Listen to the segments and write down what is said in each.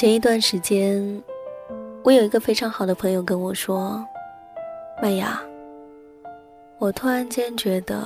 前一段时间，我有一个非常好的朋友跟我说：“麦芽，我突然间觉得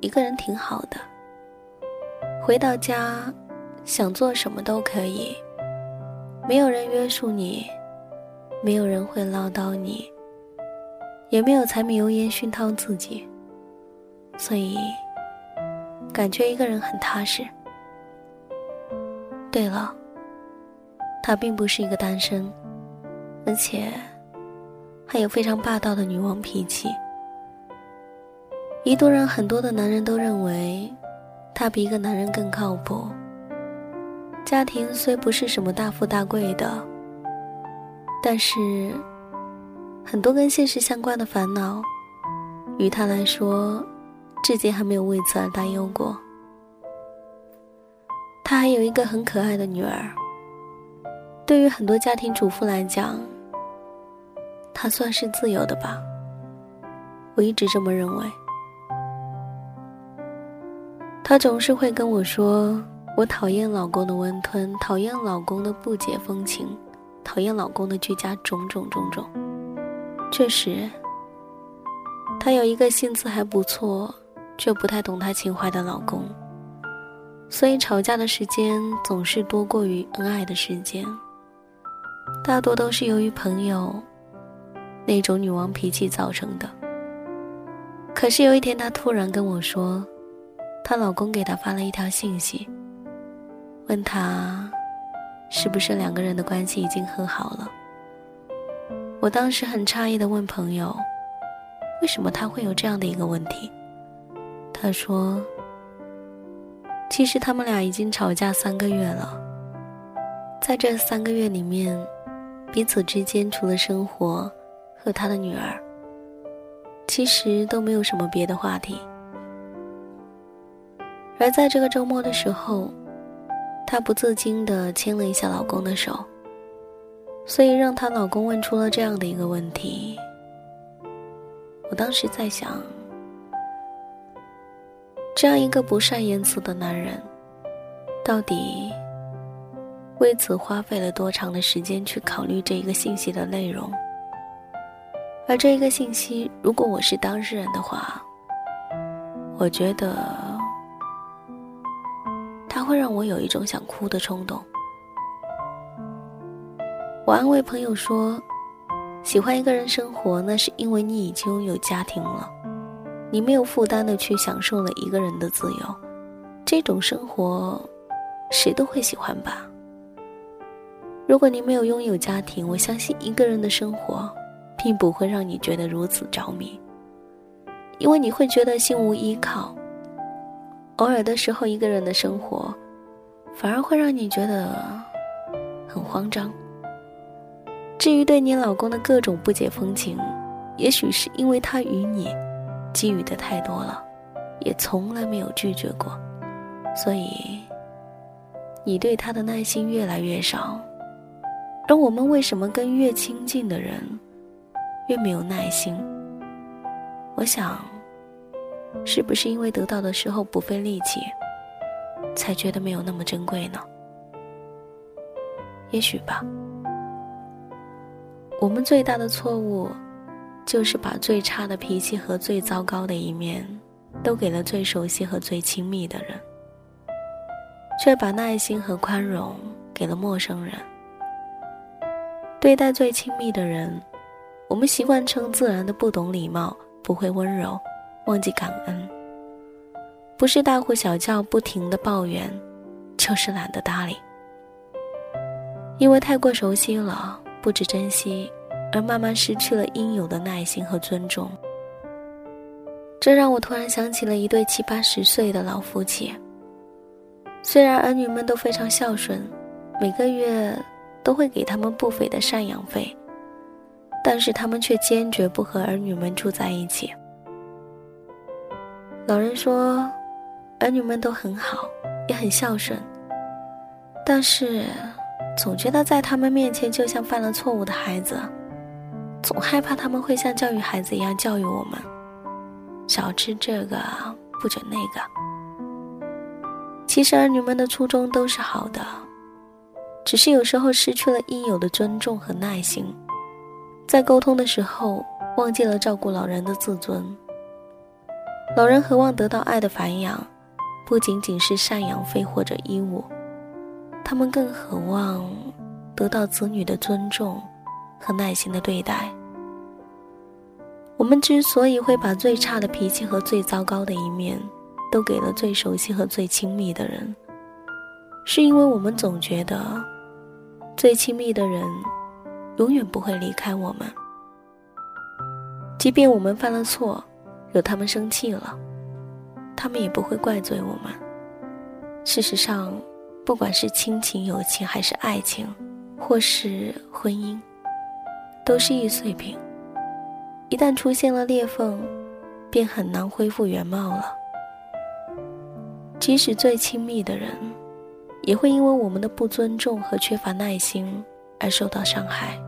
一个人挺好的。回到家，想做什么都可以，没有人约束你，没有人会唠叨你，也没有柴米油盐熏陶自己，所以感觉一个人很踏实。对了。”他并不是一个单身，而且还有非常霸道的女王脾气。一度让很多的男人都认为他比一个男人更靠谱。家庭虽不是什么大富大贵的，但是很多跟现实相关的烦恼，于他来说，至今还没有为此而担忧过。他还有一个很可爱的女儿。对于很多家庭主妇来讲，她算是自由的吧。我一直这么认为。她总是会跟我说：“我讨厌老公的温吞，讨厌老公的不解风情，讨厌老公的居家种种种种。”确实，她有一个性子还不错，却不太懂她情怀的老公，所以吵架的时间总是多过于恩爱的时间。大多都是由于朋友那种女王脾气造成的。可是有一天，她突然跟我说，她老公给她发了一条信息，问她是不是两个人的关系已经和好了。我当时很诧异的问朋友，为什么他会有这样的一个问题？他说，其实他们俩已经吵架三个月了，在这三个月里面。彼此之间除了生活和他的女儿，其实都没有什么别的话题。而在这个周末的时候，她不自禁地牵了一下老公的手，所以让她老公问出了这样的一个问题。我当时在想，这样一个不善言辞的男人，到底？为此花费了多长的时间去考虑这一个信息的内容？而这一个信息，如果我是当事人的话，我觉得他会让我有一种想哭的冲动。我安慰朋友说：“喜欢一个人生活，那是因为你已经有家庭了，你没有负担的去享受了一个人的自由，这种生活，谁都会喜欢吧。”如果你没有拥有家庭，我相信一个人的生活，并不会让你觉得如此着迷，因为你会觉得心无依靠。偶尔的时候，一个人的生活，反而会让你觉得很慌张。至于对你老公的各种不解风情，也许是因为他与你给予的太多了，也从来没有拒绝过，所以你对他的耐心越来越少。而我们为什么跟越亲近的人越没有耐心？我想，是不是因为得到的时候不费力气，才觉得没有那么珍贵呢？也许吧。我们最大的错误，就是把最差的脾气和最糟糕的一面，都给了最熟悉和最亲密的人，却把耐心和宽容给了陌生人。对待最亲密的人，我们习惯成自然的不懂礼貌，不会温柔，忘记感恩。不是大呼小叫，不停的抱怨，就是懒得搭理。因为太过熟悉了，不知珍惜，而慢慢失去了应有的耐心和尊重。这让我突然想起了一对七八十岁的老夫妻。虽然儿女们都非常孝顺，每个月。都会给他们不菲的赡养费，但是他们却坚决不和儿女们住在一起。老人说，儿女们都很好，也很孝顺，但是总觉得在他们面前就像犯了错误的孩子，总害怕他们会像教育孩子一样教育我们，少吃这个，不准那个。其实儿女们的初衷都是好的。只是有时候失去了应有的尊重和耐心，在沟通的时候忘记了照顾老人的自尊。老人渴望得到爱的繁养，不仅仅是赡养费或者衣物，他们更渴望得到子女的尊重和耐心的对待。我们之所以会把最差的脾气和最糟糕的一面都给了最熟悉和最亲密的人，是因为我们总觉得。最亲密的人，永远不会离开我们。即便我们犯了错，惹他们生气了，他们也不会怪罪我们。事实上，不管是亲情、友情，还是爱情，或是婚姻，都是易碎品。一旦出现了裂缝，便很难恢复原貌了。即使最亲密的人。也会因为我们的不尊重和缺乏耐心而受到伤害，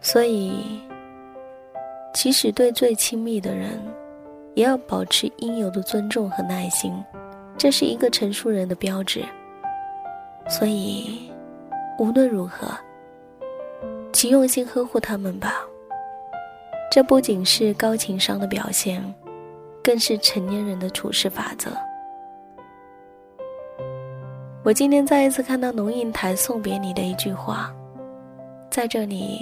所以，即使对最亲密的人，也要保持应有的尊重和耐心，这是一个成熟人的标志。所以，无论如何，请用心呵护他们吧。这不仅是高情商的表现，更是成年人的处事法则。我今天再一次看到龙应台送别你的一句话，在这里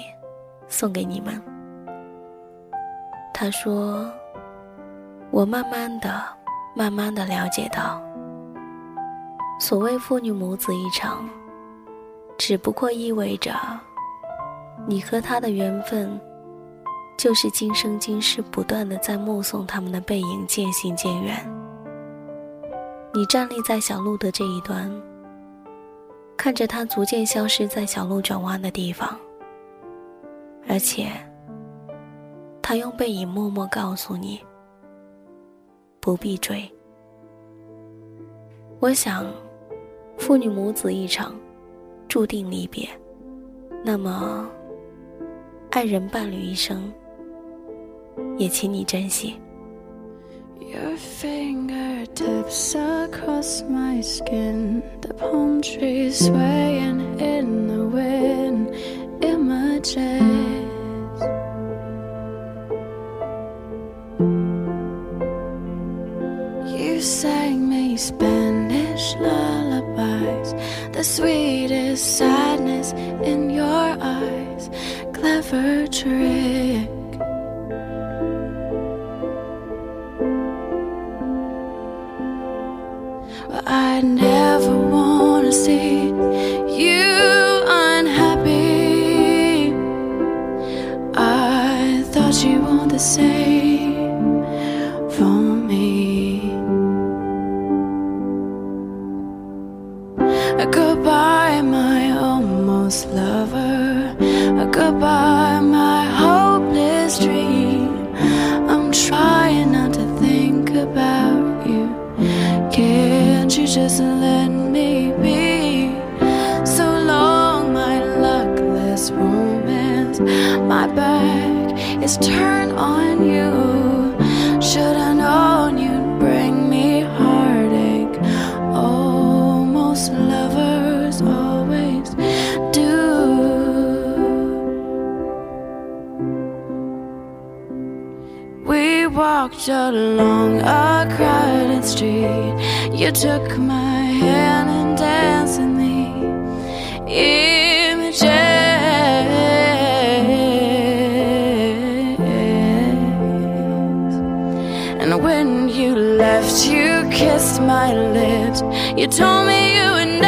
送给你们。他说：“我慢慢的、慢慢的了解到，所谓父女母子一场，只不过意味着你和他的缘分，就是今生今世不断的在目送他们的背影渐行渐远。你站立在小路的这一端。”看着他逐渐消失在小路转弯的地方，而且，他用背影默默告诉你：不必追。我想，父女母子一场，注定离别。那么，爱人伴侣一生，也请你珍惜。Fingertips across my skin, the palm trees swaying in the wind, images. You sang me Spanish lullabies, the sweetest sadness in your eyes, clever trick. I never wanna see you unhappy. I thought you wanted the same for me. A goodbye, my almost lover. A goodbye. Is turned on you. Should I known you'd bring me heartache? Almost lovers always do. We walked along a crowded street. You took my kissed my lips. You told me you would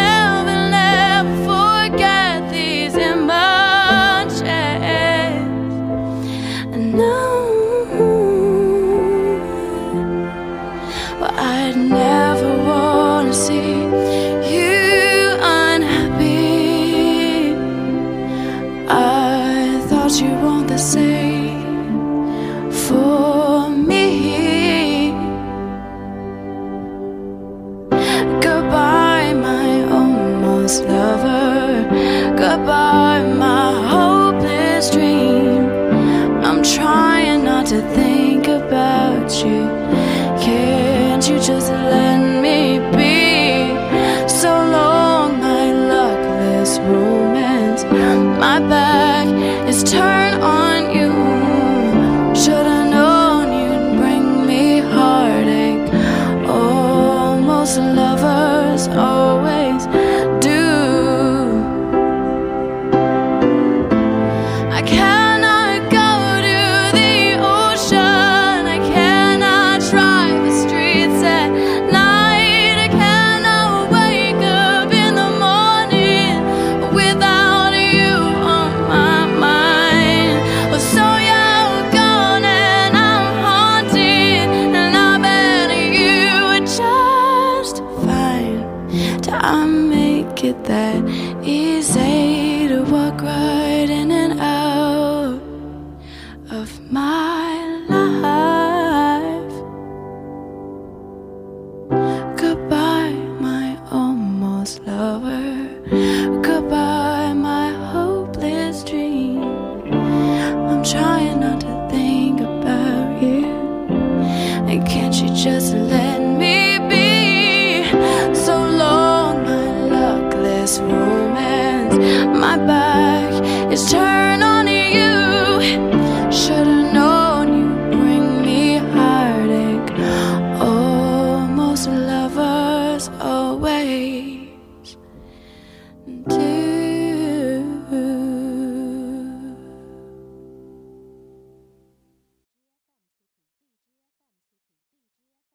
my back. Is turned